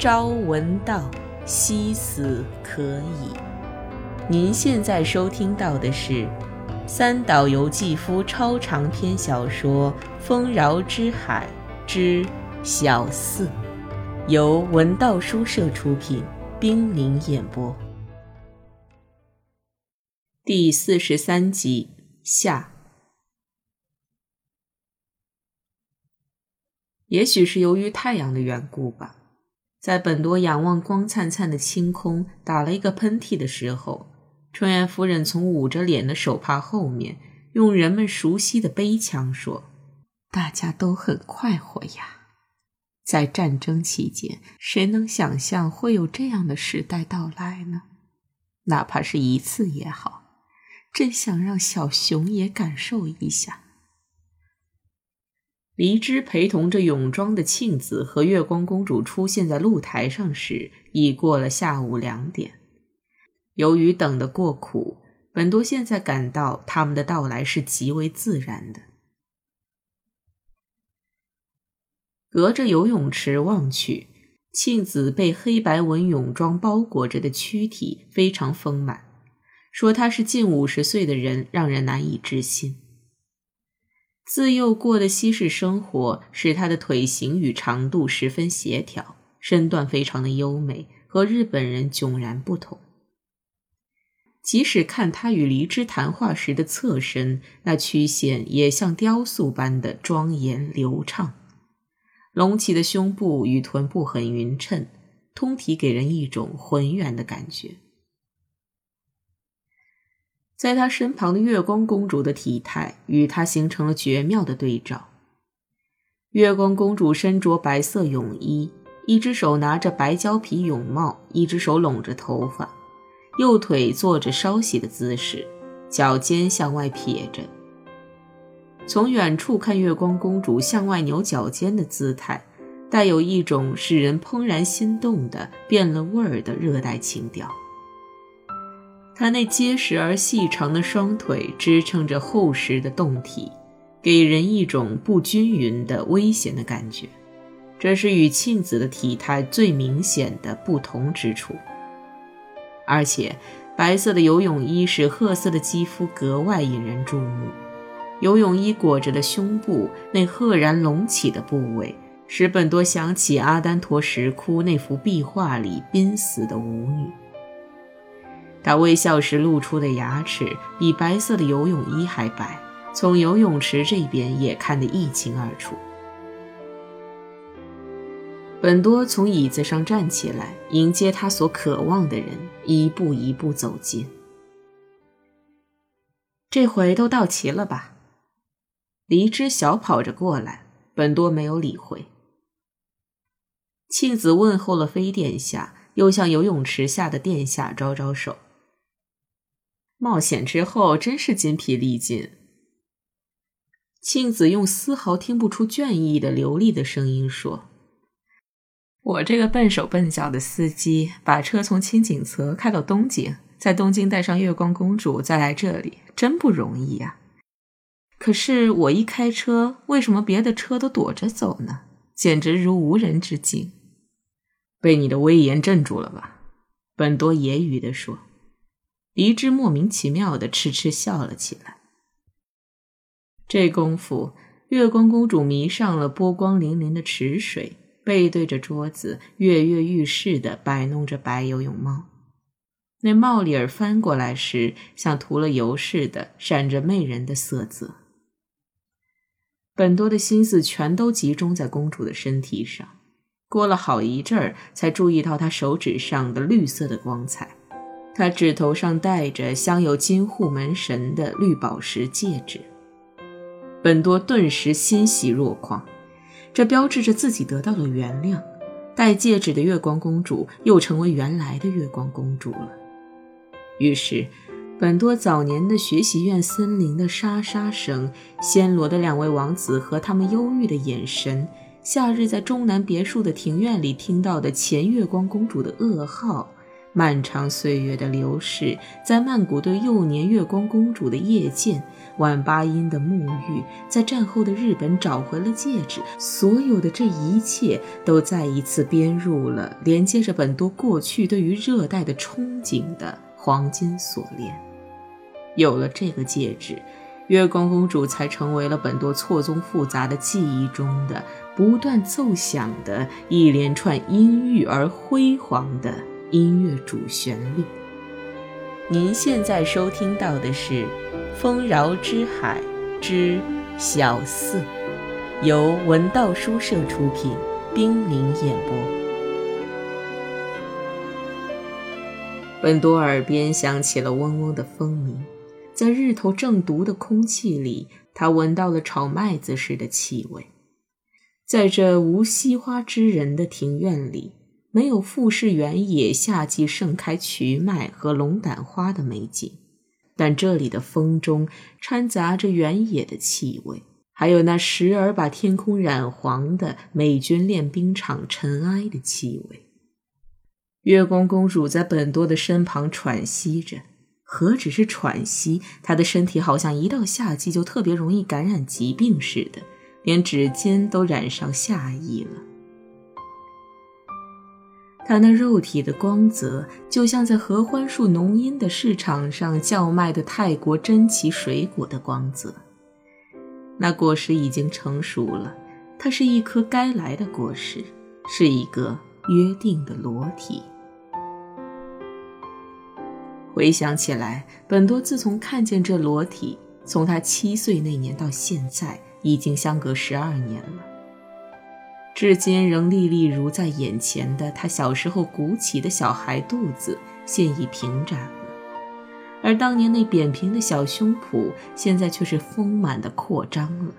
朝闻道，夕死可矣。您现在收听到的是三岛由纪夫超长篇小说《丰饶之海之小四》，由文道书社出品，冰凌演播，第四十三集下。也许是由于太阳的缘故吧。在本多仰望光灿灿的星空，打了一个喷嚏的时候，春元夫人从捂着脸的手帕后面，用人们熟悉的悲腔说：“大家都很快活呀。在战争期间，谁能想象会有这样的时代到来呢？哪怕是一次也好，真想让小熊也感受一下。”黎枝陪同着泳装的庆子和月光公主出现在露台上时，已过了下午两点。由于等得过苦，本多现在感到他们的到来是极为自然的。隔着游泳池望去，庆子被黑白纹泳装包裹着的躯体非常丰满，说她是近五十岁的人，让人难以置信。自幼过的西式生活使他的腿型与长度十分协调，身段非常的优美，和日本人迥然不同。即使看他与黎枝谈话时的侧身，那曲线也像雕塑般的庄严流畅，隆起的胸部与臀部很匀称，通体给人一种浑圆的感觉。在他身旁的月光公主的体态与他形成了绝妙的对照。月光公主身着白色泳衣，一只手拿着白胶皮泳帽，一只手拢着头发，右腿做着稍息的姿势，脚尖向外撇着。从远处看，月光公主向外扭脚尖的姿态，带有一种使人怦然心动的变了味儿的热带情调。他那结实而细长的双腿支撑着厚实的胴体，给人一种不均匀的危险的感觉。这是与庆子的体态最明显的不同之处。而且，白色的游泳衣使褐色的肌肤格外引人注目。游泳衣裹着的胸部那赫然隆起的部位，使本多想起阿丹陀石窟那幅壁画里濒死的舞女。他微笑时露出的牙齿比白色的游泳衣还白，从游泳池这边也看得一清二楚。本多从椅子上站起来，迎接他所渴望的人，一步一步走近。这回都到齐了吧？离枝小跑着过来，本多没有理会。庆子问候了飞殿下，又向游泳池下的殿下招招手。冒险之后真是筋疲力尽。庆子用丝毫听不出倦意的流利的声音说：“我这个笨手笨脚的司机，把车从青井泽开到东京，在东京带上月光公主，再来这里，真不容易呀。可是我一开车，为什么别的车都躲着走呢？简直如无人之境。被你的威严镇住了吧？”本多揶揄地说。黎枝莫名其妙的痴痴笑了起来。这功夫，月光公主迷上了波光粼粼的池水，背对着桌子，跃跃欲试的摆弄着白游泳帽。那帽里儿翻过来时，像涂了油似的，闪着媚人的色泽。本多的心思全都集中在公主的身体上，过了好一阵儿，才注意到她手指上的绿色的光彩。他指头上戴着镶有金护门神的绿宝石戒指，本多顿时欣喜若狂，这标志着自己得到了原谅。戴戒指的月光公主又成为原来的月光公主了。于是，本多早年的学习院森林的沙沙声，暹罗的两位王子和他们忧郁的眼神，夏日在中南别墅的庭院里听到的前月光公主的噩耗。漫长岁月的流逝，在曼谷对幼年月光公主的夜见，晚八音的沐浴，在战后的日本找回了戒指，所有的这一切都再一次编入了连接着本多过去对于热带的憧憬的黄金锁链。有了这个戒指，月光公主才成为了本多错综复杂的记忆中的不断奏响的一连串阴郁而辉煌的。音乐主旋律。您现在收听到的是《丰饶之海之小四》，由文道书社出品，冰凌演播。本多耳边响起了嗡嗡的风鸣，在日头正毒的空气里，他闻到了炒麦子时的气味。在这无西花之人的庭院里。没有富士原野夏季盛开瞿麦和龙胆花的美景，但这里的风中掺杂着原野的气味，还有那时而把天空染黄的美军练兵场尘埃的气味。月光公主在本多的身旁喘息着，何止是喘息，她的身体好像一到夏季就特别容易感染疾病似的，连指尖都染上夏意了。他那肉体的光泽，就像在合欢树浓荫的市场上叫卖的泰国珍奇水果的光泽。那果实已经成熟了，它是一颗该来的果实，是一个约定的裸体。回想起来，本多自从看见这裸体，从他七岁那年到现在，已经相隔十二年了。至今仍历历如在眼前的他小时候鼓起的小孩肚子，现已平展了；而当年那扁平的小胸脯，现在却是丰满的扩张了。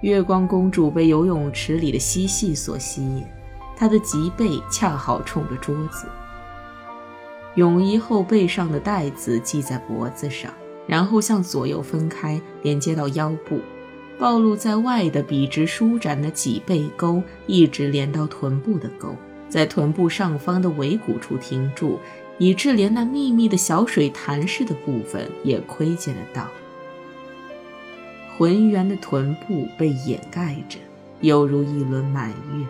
月光公主被游泳池里的嬉戏所吸引，她的脊背恰好冲着桌子，泳衣后背上的带子系在脖子上，然后向左右分开，连接到腰部。暴露在外的笔直舒展的脊背沟，一直连到臀部的沟，在臀部上方的尾骨处停住，以致连那密密的小水潭似的部分也窥见得到。浑圆的臀部被掩盖着，犹如一轮满月。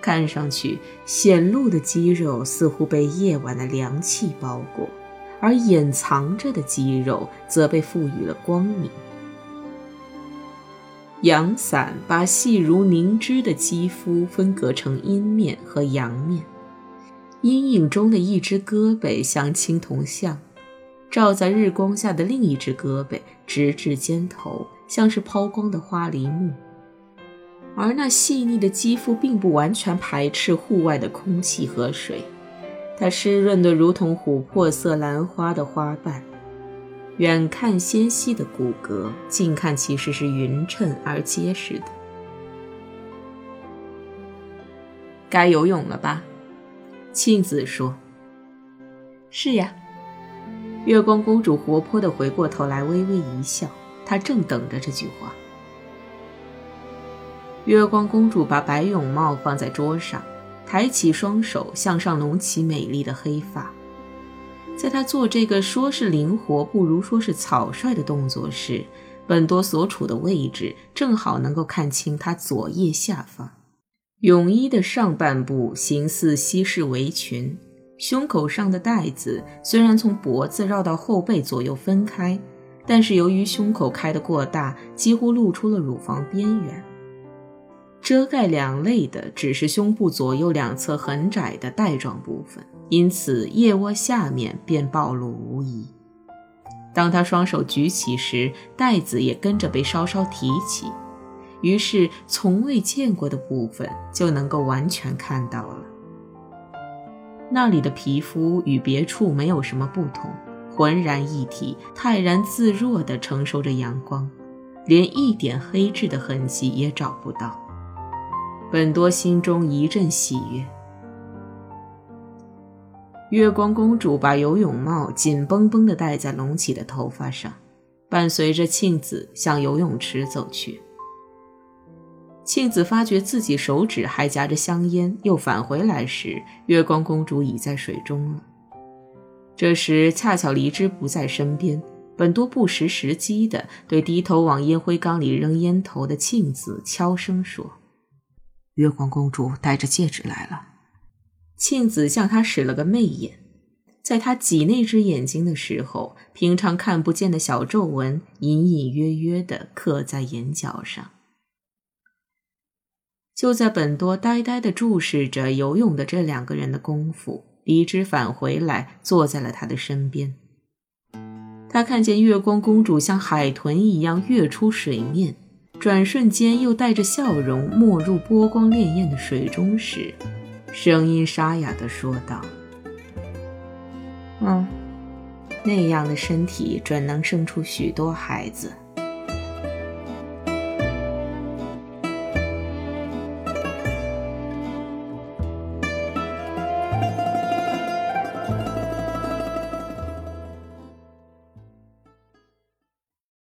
看上去显露的肌肉似乎被夜晚的凉气包裹，而隐藏着的肌肉则被赋予了光明。阳伞把细如凝脂的肌肤分隔成阴面和阳面，阴影中的一只胳膊像青铜像，照在日光下的另一只胳膊直至肩头，像是抛光的花梨木。而那细腻的肌肤并不完全排斥户外的空气和水，它湿润的如同琥珀色兰花的花瓣。远看纤细的骨骼，近看其实是匀称而结实的。该游泳了吧？庆子说：“是呀。”月光公主活泼地回过头来，微微一笑。她正等着这句话。月光公主把白泳帽放在桌上，抬起双手向上拢起美丽的黑发。在他做这个说是灵活，不如说是草率的动作时，本多所处的位置正好能够看清他左腋下方泳衣的上半部形似西式围裙，胸口上的带子虽然从脖子绕到后背左右分开，但是由于胸口开得过大，几乎露出了乳房边缘。遮盖两肋的只是胸部左右两侧很窄的带状部分，因此腋窝下面便暴露无遗。当他双手举起时，袋子也跟着被稍稍提起，于是从未见过的部分就能够完全看到了。那里的皮肤与别处没有什么不同，浑然一体，泰然自若地承受着阳光，连一点黑痣的痕迹也找不到。本多心中一阵喜悦。月光公主把游泳帽紧绷绷地戴在隆起的头发上，伴随着庆子向游泳池走去。庆子发觉自己手指还夹着香烟，又返回来时，月光公主已在水中了。这时恰巧黎之不在身边，本多不识时机的对低头往烟灰缸里扔烟头的庆子悄声说：“月光公主带着戒指来了。”庆子向他使了个媚眼，在他挤那只眼睛的时候，平常看不见的小皱纹隐隐约约地刻在眼角上。就在本多呆呆地注视着游泳的这两个人的功夫，黎之返回来，坐在了他的身边。他看见月光公主像海豚一样跃出水面，转瞬间又带着笑容没入波光潋滟的水中时，声音沙哑地说道：“嗯，那样的身体准能生出许多孩子。”